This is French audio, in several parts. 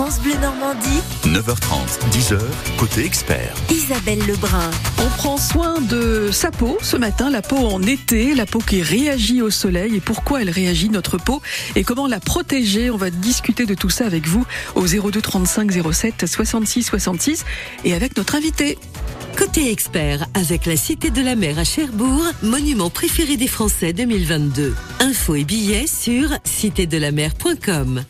France Bleu Normandie, 9h30, 10h, côté expert. Isabelle Lebrun. On prend soin de sa peau ce matin, la peau en été, la peau qui réagit au soleil et pourquoi elle réagit notre peau et comment la protéger. On va discuter de tout ça avec vous au 02 35 07 66 66 et avec notre invité. Côté expert, avec la Cité de la Mer à Cherbourg, monument préféré des Français 2022. Infos et billets sur citédelamer.com.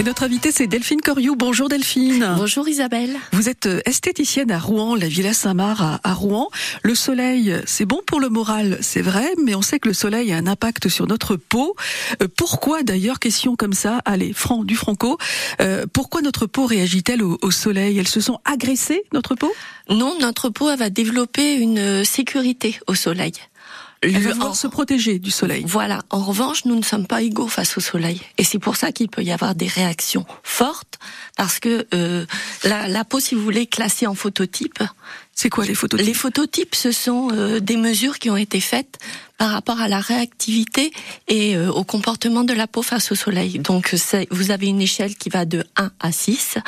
Et notre invité, c'est Delphine Coriou. Bonjour Delphine. Bonjour Isabelle. Vous êtes euh, esthéticienne à Rouen, la Villa Saint-Marc à, Rouen. Le soleil, c'est bon pour le moral, c'est vrai, mais on sait que le soleil a un impact sur notre peau. Euh, pourquoi d'ailleurs, question comme ça, allez, franc, du franco, euh, pourquoi notre peau réagit-elle au, au soleil? Elles se sont agressées, notre peau? Non, notre peau elle va développer une sécurité au soleil. Elle va Le- vouloir en- se protéger du soleil. Voilà. En revanche, nous ne sommes pas égaux face au soleil, et c'est pour ça qu'il peut y avoir des réactions fortes, parce que euh, la, la peau, si vous voulez, classée en phototype. C'est quoi les photos Les phototypes, ce sont euh, des mesures qui ont été faites par rapport à la réactivité et euh, au comportement de la peau face au soleil. Donc, vous avez une échelle qui va de 1 à 6.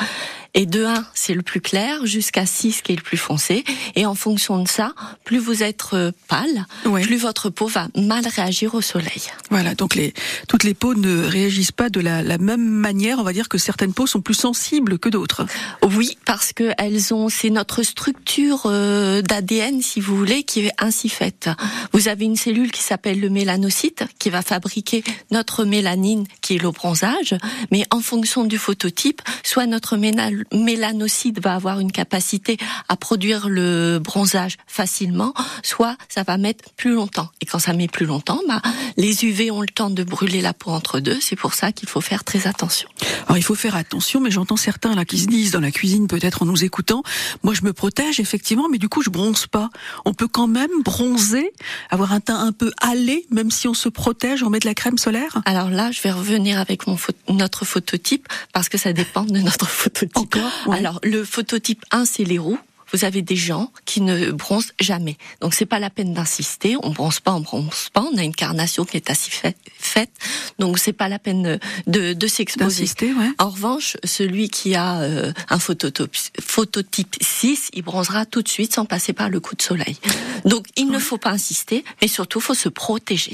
Et de 1, c'est le plus clair, jusqu'à 6 qui est le plus foncé. Et en fonction de ça, plus vous êtes euh, pâle, Ouais. plus votre peau va mal réagir au soleil. Voilà, donc les, toutes les peaux ne réagissent pas de la, la même manière. On va dire que certaines peaux sont plus sensibles que d'autres. Oui, parce que elles ont, c'est notre structure euh, d'ADN, si vous voulez, qui est ainsi faite. Vous avez une cellule qui s'appelle le mélanocyte, qui va fabriquer notre mélanine, qui est le bronzage. Mais en fonction du phototype, soit notre mélanocyte va avoir une capacité à produire le bronzage facilement, soit ça va mettre plus longtemps. Et quand ça met plus longtemps, bah, les UV ont le temps de brûler la peau entre deux. C'est pour ça qu'il faut faire très attention. Alors il faut faire attention, mais j'entends certains là qui se disent dans la cuisine peut-être en nous écoutant, moi je me protège effectivement, mais du coup je bronze pas. On peut quand même bronzer, avoir un teint un peu hâlé, même si on se protège, on met de la crème solaire. Alors là, je vais revenir avec mon notre phototype parce que ça dépend de notre phototype. Encore, ouais. Alors le phototype 1, c'est les roux. Vous avez des gens qui ne bronzent jamais. Donc c'est pas la peine d'insister. On bronze pas, on bronze pas. On a une carnation qui est assez fait- faite. Donc c'est pas la peine de, de s'exposer. Ouais. En revanche, celui qui a euh, un phototype, phototype 6, il bronzera tout de suite sans passer par le coup de soleil. Donc il ne faut pas insister, mais surtout faut se protéger.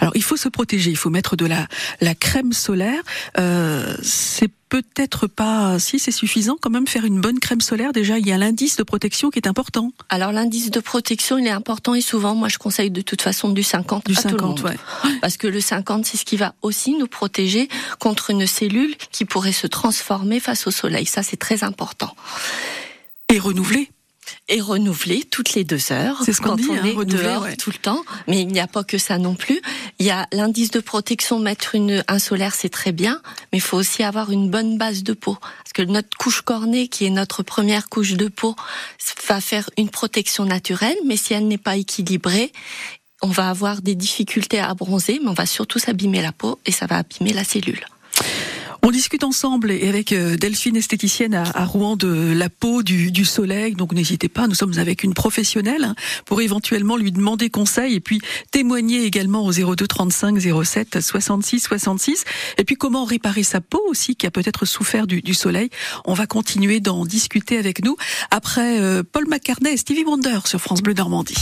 Alors il faut se protéger, il faut mettre de la, la crème solaire. Euh, c'est peut-être pas, si c'est suffisant quand même, faire une bonne crème solaire. Déjà il y a l'indice de protection qui est important. Alors l'indice de protection, il est important et souvent, moi je conseille de toute façon du 50 Du à tout le 50, monde. ouais. Parce que le 50, c'est ce qui va aussi nous protéger contre une cellule qui pourrait se transformer face au soleil. Ça, c'est très important. Et renouveler. Et renouveler toutes les deux heures. C'est ce qu'on dit, on hein, est dehors ouais. tout le temps. Mais il n'y a pas que ça non plus. Il y a l'indice de protection, mettre une, un solaire, c'est très bien. Mais il faut aussi avoir une bonne base de peau. Parce que notre couche cornée, qui est notre première couche de peau, va faire une protection naturelle. Mais si elle n'est pas équilibrée, on va avoir des difficultés à bronzer, mais on va surtout s'abîmer la peau et ça va abîmer la cellule. On discute ensemble et avec euh, Delphine, esthéticienne à, Rouen, de la peau, du, soleil. Donc n'hésitez pas, nous sommes avec une professionnelle hein, pour éventuellement lui demander conseil et puis témoigner également au 02 35 07 66 66. Et puis comment réparer sa peau aussi qui a peut-être souffert du, du soleil. On va continuer d'en discuter avec nous après euh, Paul McCartney et Stevie Wonder sur France Bleu Normandie.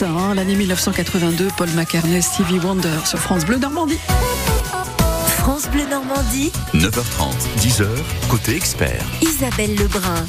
Ça, hein, l'année 1982, Paul McCartney, Stevie Wonder sur France Bleu Normandie. France Bleu Normandie, 9h30, 10h, côté expert. Isabelle Lebrun.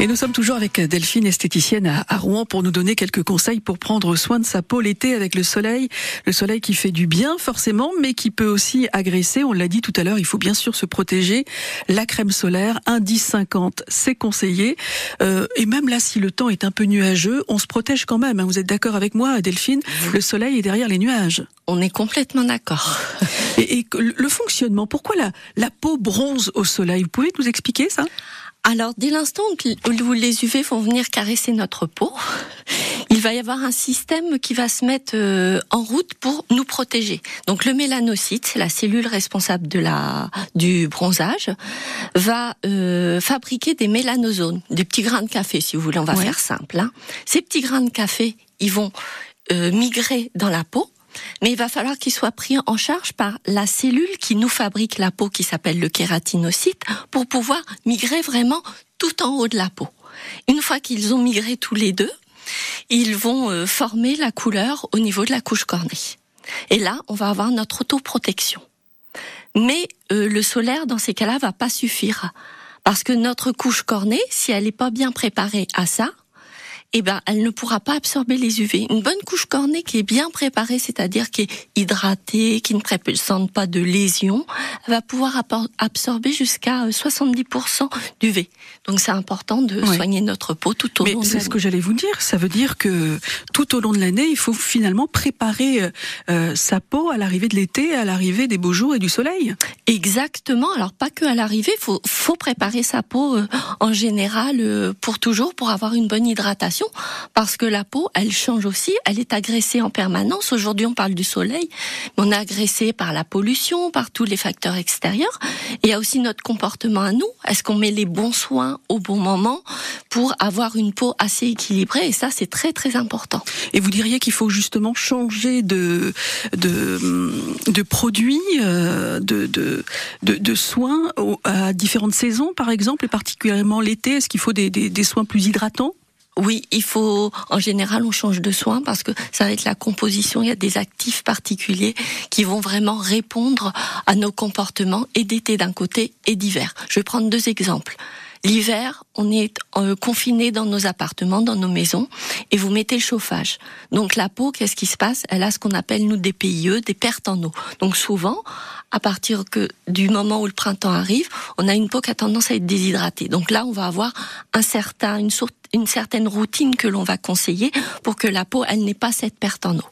Et nous sommes toujours avec Delphine, esthéticienne à Rouen, pour nous donner quelques conseils pour prendre soin de sa peau l'été avec le soleil. Le soleil qui fait du bien, forcément, mais qui peut aussi agresser. On l'a dit tout à l'heure, il faut bien sûr se protéger. La crème solaire, indice 50, c'est conseillé. Euh, et même là, si le temps est un peu nuageux, on se protège quand même. hein. Vous êtes d'accord avec moi, Delphine? Le soleil est derrière les nuages. On est complètement d'accord. Et, le fonctionnement, pourquoi la, la peau bronze au soleil? Vous pouvez nous expliquer ça? Alors, dès l'instant où les UV vont venir caresser notre peau, il va y avoir un système qui va se mettre euh, en route pour nous protéger. Donc, le mélanocyte, c'est la cellule responsable de la du bronzage, va euh, fabriquer des mélanosomes, des petits grains de café, si vous voulez. On va Ouais. faire simple. hein. Ces petits grains de café, ils vont euh, migrer dans la peau. Mais il va falloir qu'ils soient pris en charge par la cellule qui nous fabrique la peau, qui s'appelle le kératinocyte, pour pouvoir migrer vraiment tout en haut de la peau. Une fois qu'ils ont migré tous les deux, ils vont euh, former la couleur au niveau de la couche cornée. Et là, on va avoir notre autoprotection. Mais euh, le solaire, dans ces cas-là, va pas suffire. Parce que notre couche cornée, si elle n'est pas bien préparée à ça, eh ben, elle ne pourra pas absorber les UV. Une bonne couche cornée qui est bien préparée, c'est-à-dire qui est hydratée, qui ne présente pas de lésions, va pouvoir absorber jusqu'à euh, 70% d'UV. Donc c'est important de Ouais. soigner notre peau tout au Mais long de c'est ce l'année. que j'allais vous dire. Ça veut dire que tout au long de l'année, il faut finalement préparer euh, euh, sa peau à l'arrivée de l'été, à l'arrivée des beaux jours et du soleil. Exactement. Alors pas que à l'arrivée, faut faut préparer sa peau euh, en général euh, pour toujours pour avoir une bonne hydratation parce que la peau, elle change aussi, elle est agressée en permanence. Aujourd'hui, on parle du soleil, mais on est agressé par la pollution, par tous les facteurs extérieurs. Il y a aussi notre comportement à nous. Est-ce qu'on met les bons soins au bon moment pour avoir une peau assez équilibrée? Et ça, c'est très très important. Et vous diriez qu'il faut justement changer de produits, euh, de, soins à différentes saisons, par exemple, et particulièrement l'été? Est-ce qu'il faut des soins plus hydratants? Oui, il faut, en général, on change de soin parce que ça va être la composition. Il y a des actifs particuliers qui vont vraiment répondre à nos comportements et d'été d'un côté et d'hiver. Je vais prendre deux exemples. L'hiver, on est euh, confiné dans nos appartements, dans nos maisons, et vous mettez le chauffage. Donc la peau, qu'est-ce qui se passe? Elle a ce qu'on appelle nous des PIE, des pertes en eau. Donc souvent, à partir que du moment où le printemps arrive, on a une peau qui a tendance à être déshydratée. Donc là, on va avoir un certain, une, source- une certaine routine que l'on va conseiller pour que la peau, elle n'ait pas cette perte en eau.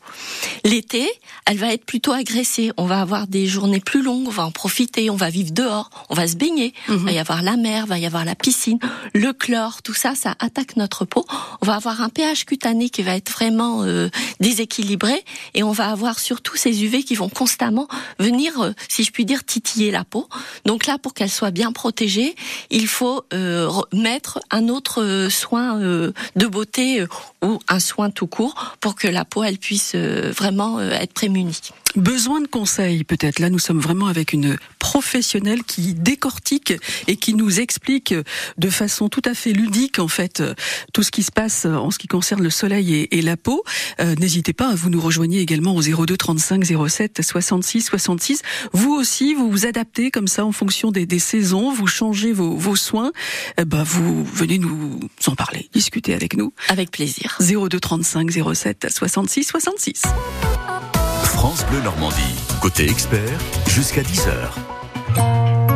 L'été, elle va être plutôt agressée. On va avoir des journées plus longues, on va en profiter, on va vivre dehors, on va se baigner. Il va y avoir la mer, va y avoir la piscine, le chlore, tout ça, ça attaque notre peau. On va avoir un pH cutané qui va être vraiment euh, déséquilibré et on va avoir surtout ces UV qui vont constamment venir, euh, si je puis dire, titiller la peau. Donc là, pour qu'elle soit bien protégée, il faut euh, re- mettre un autre soin de beauté ou un soin tout court pour que la peau elle puisse vraiment être prémunie. Besoin de conseils, peut-être. Là, nous sommes vraiment avec une professionnelle qui décortique et qui nous explique de façon tout à fait ludique, en fait, euh, tout ce qui se passe en ce qui concerne le soleil et, et la peau. Euh, N'hésitez pas, vous nous rejoignez également au 02 35 07 66 66. Vous aussi, vous vous adaptez comme ça en fonction des, des saisons, vous changez vos, vos soins. Eh ben, vous venez nous en parler, discuter avec nous. Avec plaisir. 02 35 07 66 66. France Bleu Normandie. Côté expert, jusqu'à 10h.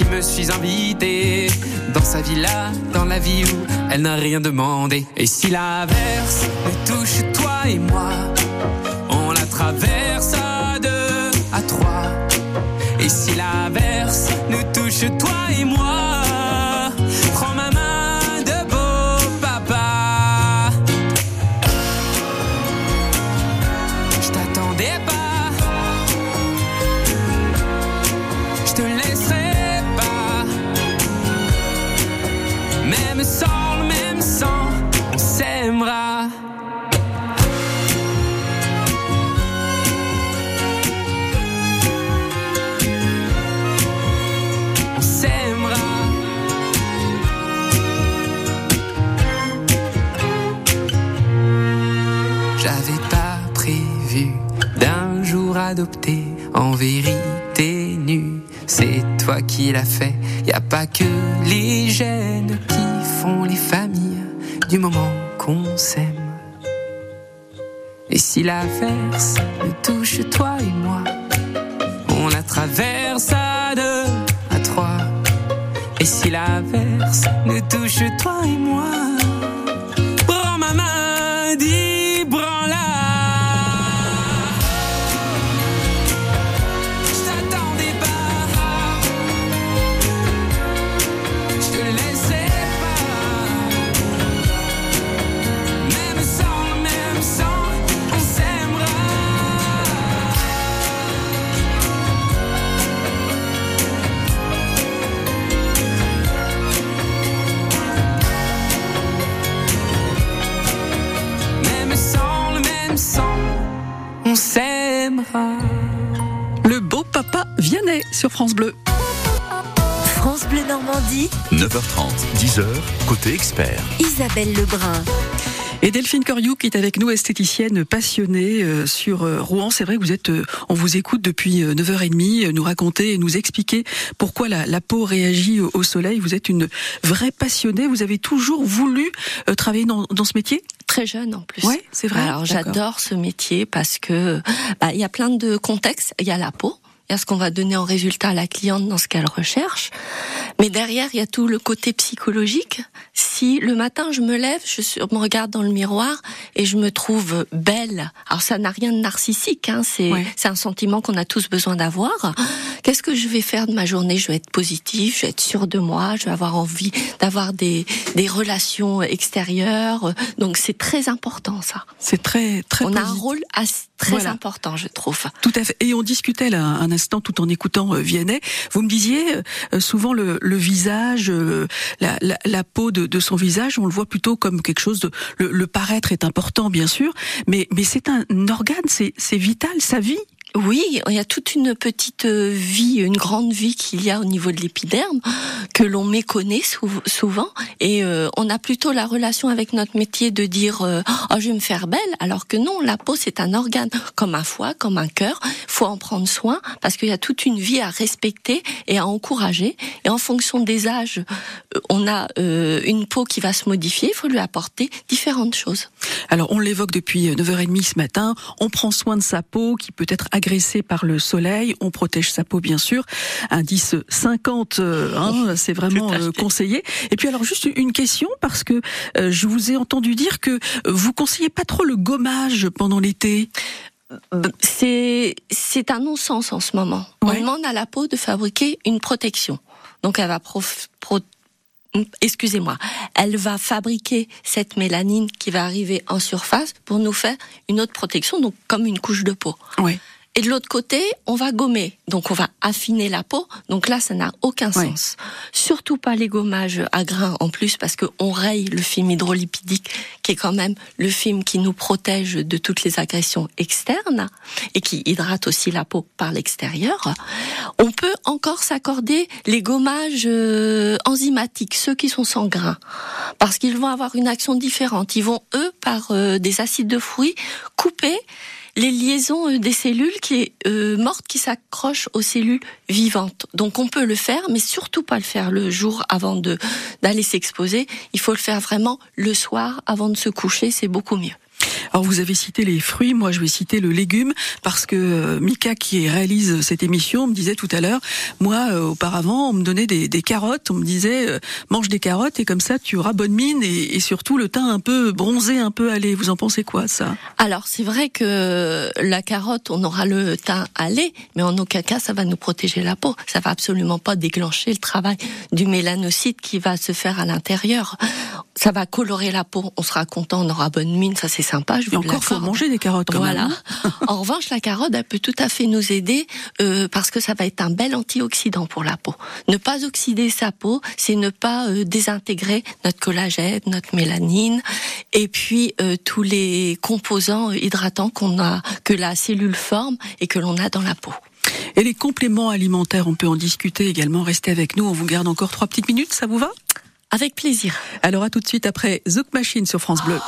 qui me suis invité dans sa villa, dans la vie où elle n'a rien demandé. Et si l'averse nous touche toi et moi, on la traverse à deux, à trois. Et si l'averse nous touche toi et moi, qui l'as fait. Y a pas que les gènes qui font les familles du moment qu'on s'aime. Et si l'averse nous touche toi et moi, on la traverse à deux, à trois. Et si l'averse nous touche toi et moi, France Bleu. France Bleu Normandie, 9h30, 10h, côté expert. Isabelle Lebrun. Et Delphine Coriou qui est avec nous, esthéticienne passionnée euh, sur euh, Rouen. C'est vrai que vous êtes, euh, on vous écoute depuis euh, 9h30, euh, nous raconter et nous expliquer pourquoi la, la peau réagit au, soleil. Vous êtes une vraie passionnée. Vous avez toujours voulu travailler dans, dans ce métier? Très jeune en plus. Ouais, c'est vrai. Alors j'adore ce métier parce que bah, il y a plein de contextes. Il y a la peau, il y a ce qu'on va donner en résultat à la cliente dans ce qu'elle recherche, mais derrière il y a tout le côté psychologique. Si le matin je me lève, je me regarde dans le miroir et je me trouve belle. Alors ça n'a rien de narcissique, hein, c'est Ouais. un sentiment qu'on a tous besoin d'avoir. Qu'est-ce que je vais faire de ma journée? Je vais être positive, je vais être sûre de moi, je vais avoir envie d'avoir des des relations extérieures. Donc c'est très important ça. C'est très très On a un rôle assez- très Voilà. important, je trouve. Tout à fait. Et on discutait là un instant tout en écoutant euh, Vianney. Vous me disiez euh, souvent le, le visage, euh, la, la, la peau de, de son visage, on le voit plutôt comme quelque chose de. Le, le paraître est important bien sûr, mais mais c'est un organe, c'est c'est vital, sa vie. Oui, il y a toute une petite euh, vie, une grande vie qu'il y a au niveau de l'épiderme que l'on méconnaît sou- souvent. Et euh, on a plutôt la relation avec notre métier de dire euh, oh je vais me faire belle alors que non, la peau c'est un organe comme un foie, comme un cœur, faut en prendre soin parce qu'il y a toute une vie à respecter et à encourager. Et en fonction des âges, on a une peau qui va se modifier, il faut lui apporter différentes choses. Alors on l'évoque depuis euh, 9h30 ce matin, on prend soin de sa peau qui peut être agressée par le soleil, on protège sa peau bien sûr, indice 50, euh, hein, c'est vraiment euh, conseillé. Et puis alors juste une question parce que euh, je vous ai entendu dire que vous conseillez pas trop le gommage pendant l'été. c'est c'est un non-sens en ce moment. Ouais. On demande à la peau de fabriquer une protection. Donc elle va prof- pro- excusez-moi, elle va fabriquer cette mélanine qui va arriver en surface pour nous faire une autre protection, donc comme une couche de peau. Ouais. Et de l'autre côté, on va gommer. Donc on va affiner la peau. Donc là, ça n'a aucun sens. Surtout pas les gommages à grains en plus parce que on raye le film hydrolipidique qui est quand même le film qui nous protège de toutes les agressions externes et qui hydrate aussi la peau par l'extérieur. On peut encore s'accorder les gommages euh, enzymatiques, ceux qui sont sans grains, parce qu'ils vont avoir une action différente. Ils vont eux par euh, des acides de fruits couper les liaisons euh, des cellules qui euh, mortes qui s'accrochent aux cellules vivantes. Donc on peut le faire, mais surtout pas le faire le jour avant de d'aller s'exposer. Il faut le faire vraiment le soir avant de se coucher, c'est beaucoup mieux. Alors vous avez cité les fruits, moi je vais citer le légume parce que euh, Mika qui réalise cette émission me disait tout à l'heure, moi euh, auparavant on me donnait des, des carottes, on me disait euh, mange des carottes et comme ça tu auras bonne mine et, et surtout le teint un peu bronzé, un peu allé. Vous en pensez quoi ça? Alors c'est vrai que la carotte, on aura le teint allé, mais en aucun cas ça va nous protéger la peau. Ça va absolument pas déclencher le travail du mélanocyte qui va se faire à l'intérieur. Ça va colorer la peau, on sera content, on aura bonne mine, ça c'est sympa. Je Et vous encore faut manger des carottes quand Voilà. même. hein. en revanche, la carotte, elle peut tout à fait nous aider euh, parce que ça va être un bel antioxydant pour la peau. Ne pas oxyder sa peau, c'est ne pas euh, désintégrer notre collagène, notre mélanine, et puis euh, tous les composants hydratants qu'on a, que la cellule forme et que l'on a dans la peau. Et les compléments alimentaires, on peut en discuter également. Restez avec nous, on vous garde encore trois petites minutes, ça vous va? Avec plaisir. Alors à tout de suite après Zouk Machine sur France Bleu.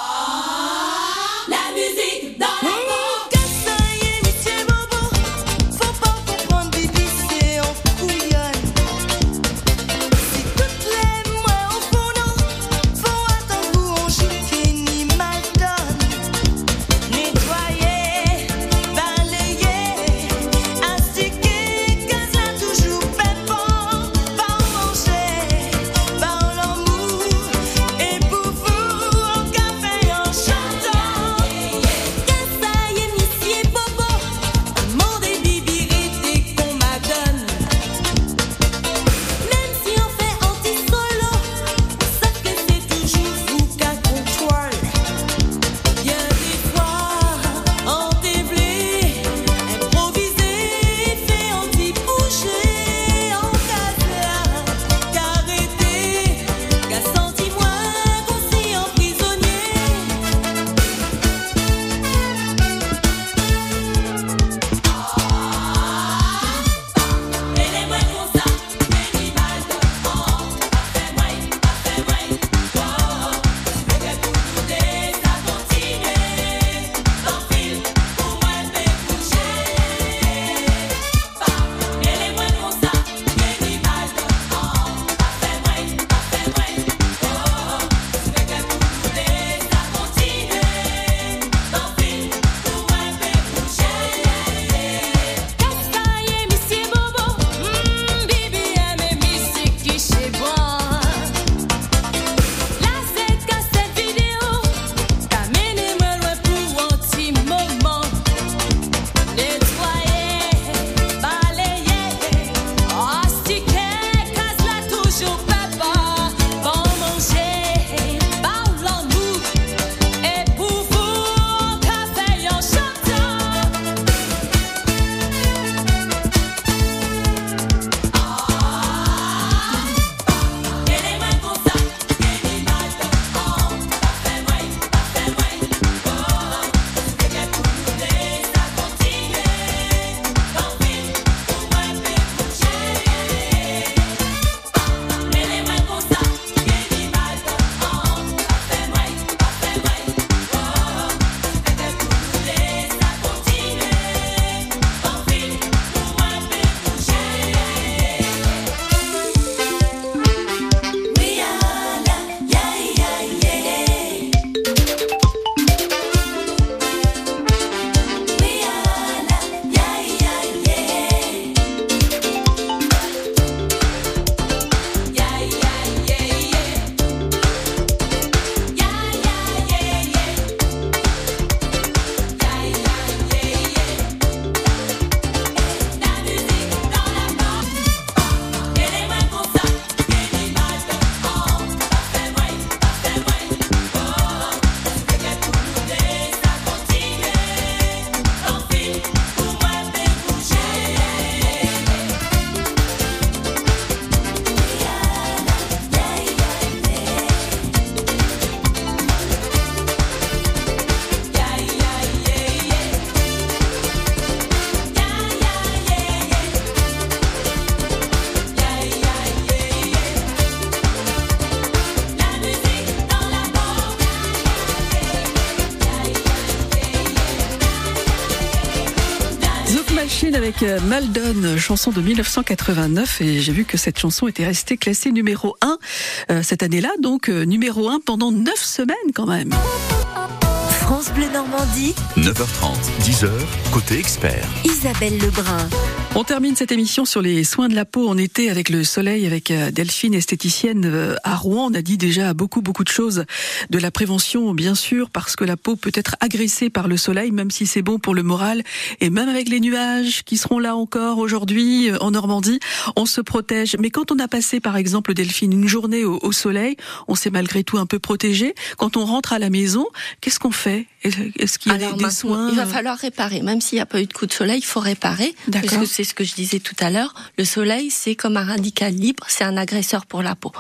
Avec euh, Maldon, chanson de 1989 et j'ai vu que cette chanson était restée classée numéro 1 cette année-là, donc euh, numéro 1 pendant 9 semaines quand même. France France Bleu Normandie, 9h30, 10h, côté expert. Isabelle Lebrun. On termine cette émission sur les soins de la peau en été avec le soleil, avec euh, Delphine, esthéticienne euh, à Rouen. On a dit déjà beaucoup, beaucoup de choses de la prévention, bien sûr, parce que la peau peut être agressée par le soleil, même si c'est bon pour le moral. Et même avec les nuages qui seront là encore aujourd'hui euh, en Normandie, on se protège. Mais quand on a passé, par exemple, Delphine, une journée au, au soleil, on s'est malgré tout un peu protégé. Quand on rentre à la maison, qu'est-ce qu'on fait? Est-ce qu'il y a Alors des soins il va falloir réparer. Même s'il n'y a pas eu de coup de soleil, il faut réparer. D'accord. Parce que c'est ce que je disais tout à l'heure. Le soleil, c'est comme un radical libre, c'est un agresseur pour la peau.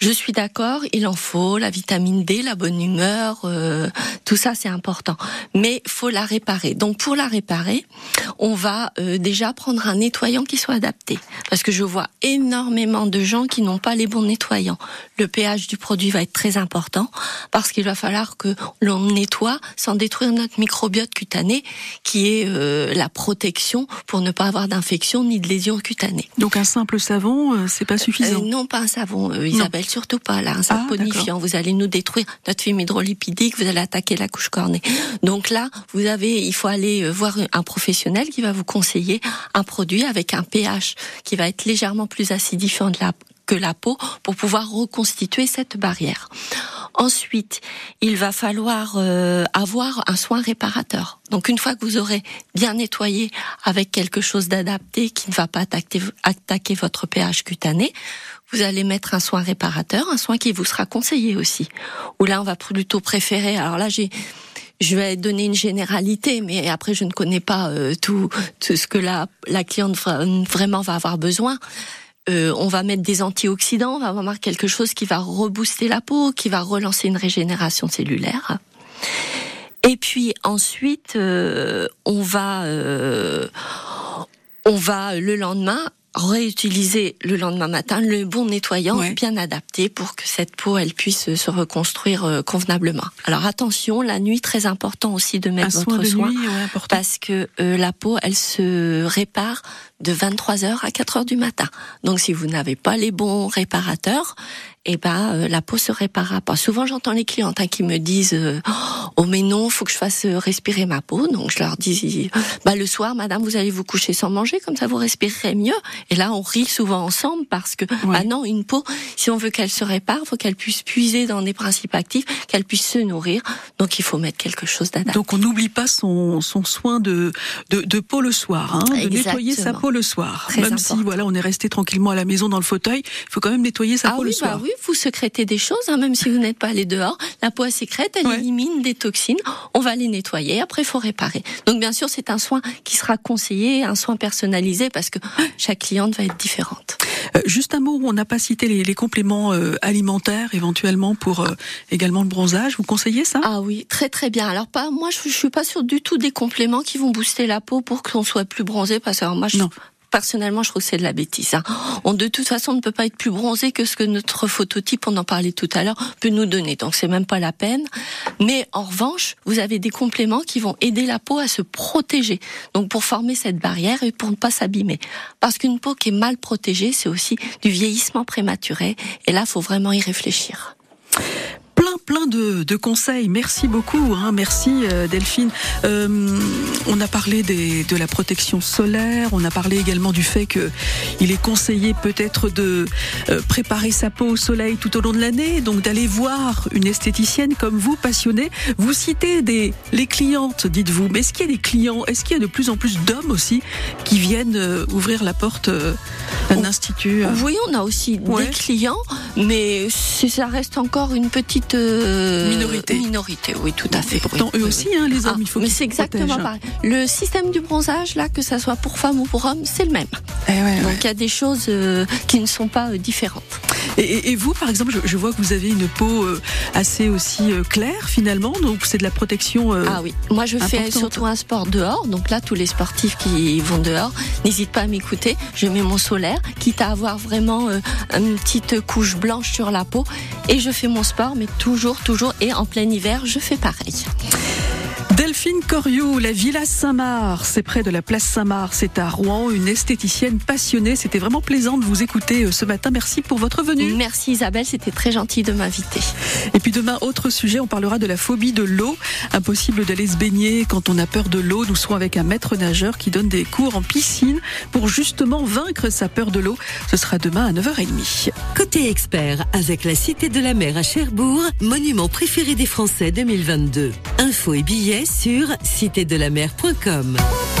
Je suis d'accord, il en faut, la vitamine D, la bonne humeur, euh, tout ça c'est important. Mais faut la réparer. Donc pour la réparer, on va euh, déjà prendre un nettoyant qui soit adapté. Parce que je vois énormément de gens qui n'ont pas les bons nettoyants. Le pH du produit va être très important parce qu'il va falloir que l'on nettoie sans détruire notre microbiote cutané qui est euh, la protection pour ne pas avoir d'infection ni de lésions cutanées. Donc un simple savon, euh, c'est pas suffisant. Euh, non, pas un savon, euh, Isabelle, surtout pas là, un savon Ah, bonifiant. Vous allez nous détruire notre film hydrolipidique, vous allez attaquer la couche cornée. Donc là, vous avez, il faut aller euh, voir un professionnel qui va vous conseiller un produit avec un pH qui va être légèrement plus acidifiant de la- que la peau pour pouvoir reconstituer cette barrière. Ensuite, il va falloir euh, avoir un soin réparateur. Donc une fois que vous aurez bien nettoyé avec quelque chose d'adapté qui ne va pas attaquer, attaquer votre pH cutané, vous allez mettre un soin réparateur, un soin qui vous sera conseillé aussi. Ou là, on va plutôt préférer. Alors là, j'ai je vais donner une généralité, mais après je ne connais pas euh, tout, tout ce que la, la cliente vra- vraiment va avoir besoin. Euh, on va mettre des antioxydants, on va avoir quelque chose qui va rebooster la peau, qui va relancer une régénération cellulaire. Et puis ensuite, euh, on va, euh, on va le lendemain réutiliser le lendemain matin le bon nettoyant Ouais. bien adapté pour que cette peau elle puisse se reconstruire euh, convenablement. Alors attention, la nuit très important aussi de mettre soin votre soin nuit, ouais, parce que euh, la peau elle se répare de 23h à 4h du matin. Donc si vous n'avez pas les bons réparateurs, eh ben euh, la peau se réparera pas. Souvent j'entends les clientes hein, qui me disent euh, oh mais non, faut que je fasse euh, respirer ma peau. Donc je leur dis bah le soir madame, vous allez vous coucher sans manger comme ça vous respirerez mieux. Et là on rit souvent ensemble parce que Ouais. bah non, une peau si on veut qu'elle se répare, faut qu'elle puisse puiser dans des principes actifs, qu'elle puisse se nourrir. Donc il faut mettre quelque chose d'adapté. Donc on n'oublie pas son, son soin de, de, de peau le soir, hein, de nettoyer sa peau le soir. Très même si voilà on est resté tranquillement à la maison dans le fauteuil, il faut quand même nettoyer sa Ah peau oui, le bah soir. oui, vous sécrétez des choses, hein, même si vous n'êtes pas allé dehors. La peau elle sécrète, elle Ouais. élimine des toxines. On va les nettoyer. Après, il faut réparer. Donc, bien sûr, c'est un soin qui sera conseillé, un soin personnalisé, parce que chaque cliente va être différente. Euh, juste un mot où on n'a pas cité les, les compléments euh, alimentaires éventuellement pour euh, également le bronzage. Vous conseillez ça? Ah oui, très très bien. Alors pas, moi, je, je suis pas sûre du tout des compléments qui vont booster la peau pour qu'on soit plus bronzé, parce que alors, moi, je, Non. Personnellement, je trouve que c'est de la bêtise. Hein. On, de toute façon, on ne peut pas être plus bronzé que ce que notre phototype, on en parlait tout à l'heure, peut nous donner. Donc, c'est même pas la peine. Mais en revanche, vous avez des compléments qui vont aider la peau à se protéger. Donc, pour former cette barrière et pour ne pas s'abîmer. Parce qu'une peau qui est mal protégée, c'est aussi du vieillissement prématuré. Et là, faut vraiment y réfléchir. Plein de, de conseils. Merci beaucoup, hein, merci euh, Delphine. Euh, on a parlé des, de la protection solaire, on a parlé également du fait que il est conseillé peut-être de euh, préparer sa peau au soleil tout au long de l'année, donc d'aller voir une esthéticienne comme vous, passionnée. Vous citez des les clientes, dites-vous, mais est-ce qu'il y a des clients, est-ce qu'il y a de plus en plus d'hommes aussi qui viennent ouvrir la porte d'un On- institut Oui, on a aussi Ouais. des clients, mais ça reste encore une petite euh, Minorité. Minorité, oui, tout à fait. Et pourtant, oui, eux oui, aussi, oui. hein, les hommes, Ah, il faut mais c'est exactement pareil. Le système du bronzage, là, que ça soit pour femmes ou pour hommes, c'est le même. Eh ouais. Donc il y a des choses euh, qui ne sont pas euh, différentes. Et, et- et vous, par exemple, je, je vois que vous avez une peau assez aussi claire finalement, donc c'est de la protection. euh, Ah oui, moi je fais surtout un sport dehors, donc là tous les sportifs qui vont dehors, n'hésitez pas à m'écouter, je mets mon solaire, quitte à avoir vraiment euh, une petite couche blanche sur la peau, et je fais mon sport, mais toujours, toujours, et en plein hiver, je fais pareil. Delphine Coriou, la Villa Saint-Marc, c'est près de la place Saint-Marc, c'est à Rouen, une esthéticienne passionnée. C'était vraiment plaisant de vous écouter euh, ce matin. Merci pour votre venue. Merci Isabelle, c'était très gentil de m'inviter. Et puis demain, autre sujet, on parlera de la phobie de l'eau. Impossible d'aller se baigner quand on a peur de l'eau. Nous serons avec un maître nageur qui donne des cours en piscine pour justement vaincre sa peur de l'eau. Ce sera demain à 9h30. Côté expert, avec la Cité de la Mer à Cherbourg, monument préféré des Français 2022. Infos et billets sur citédelamer.com.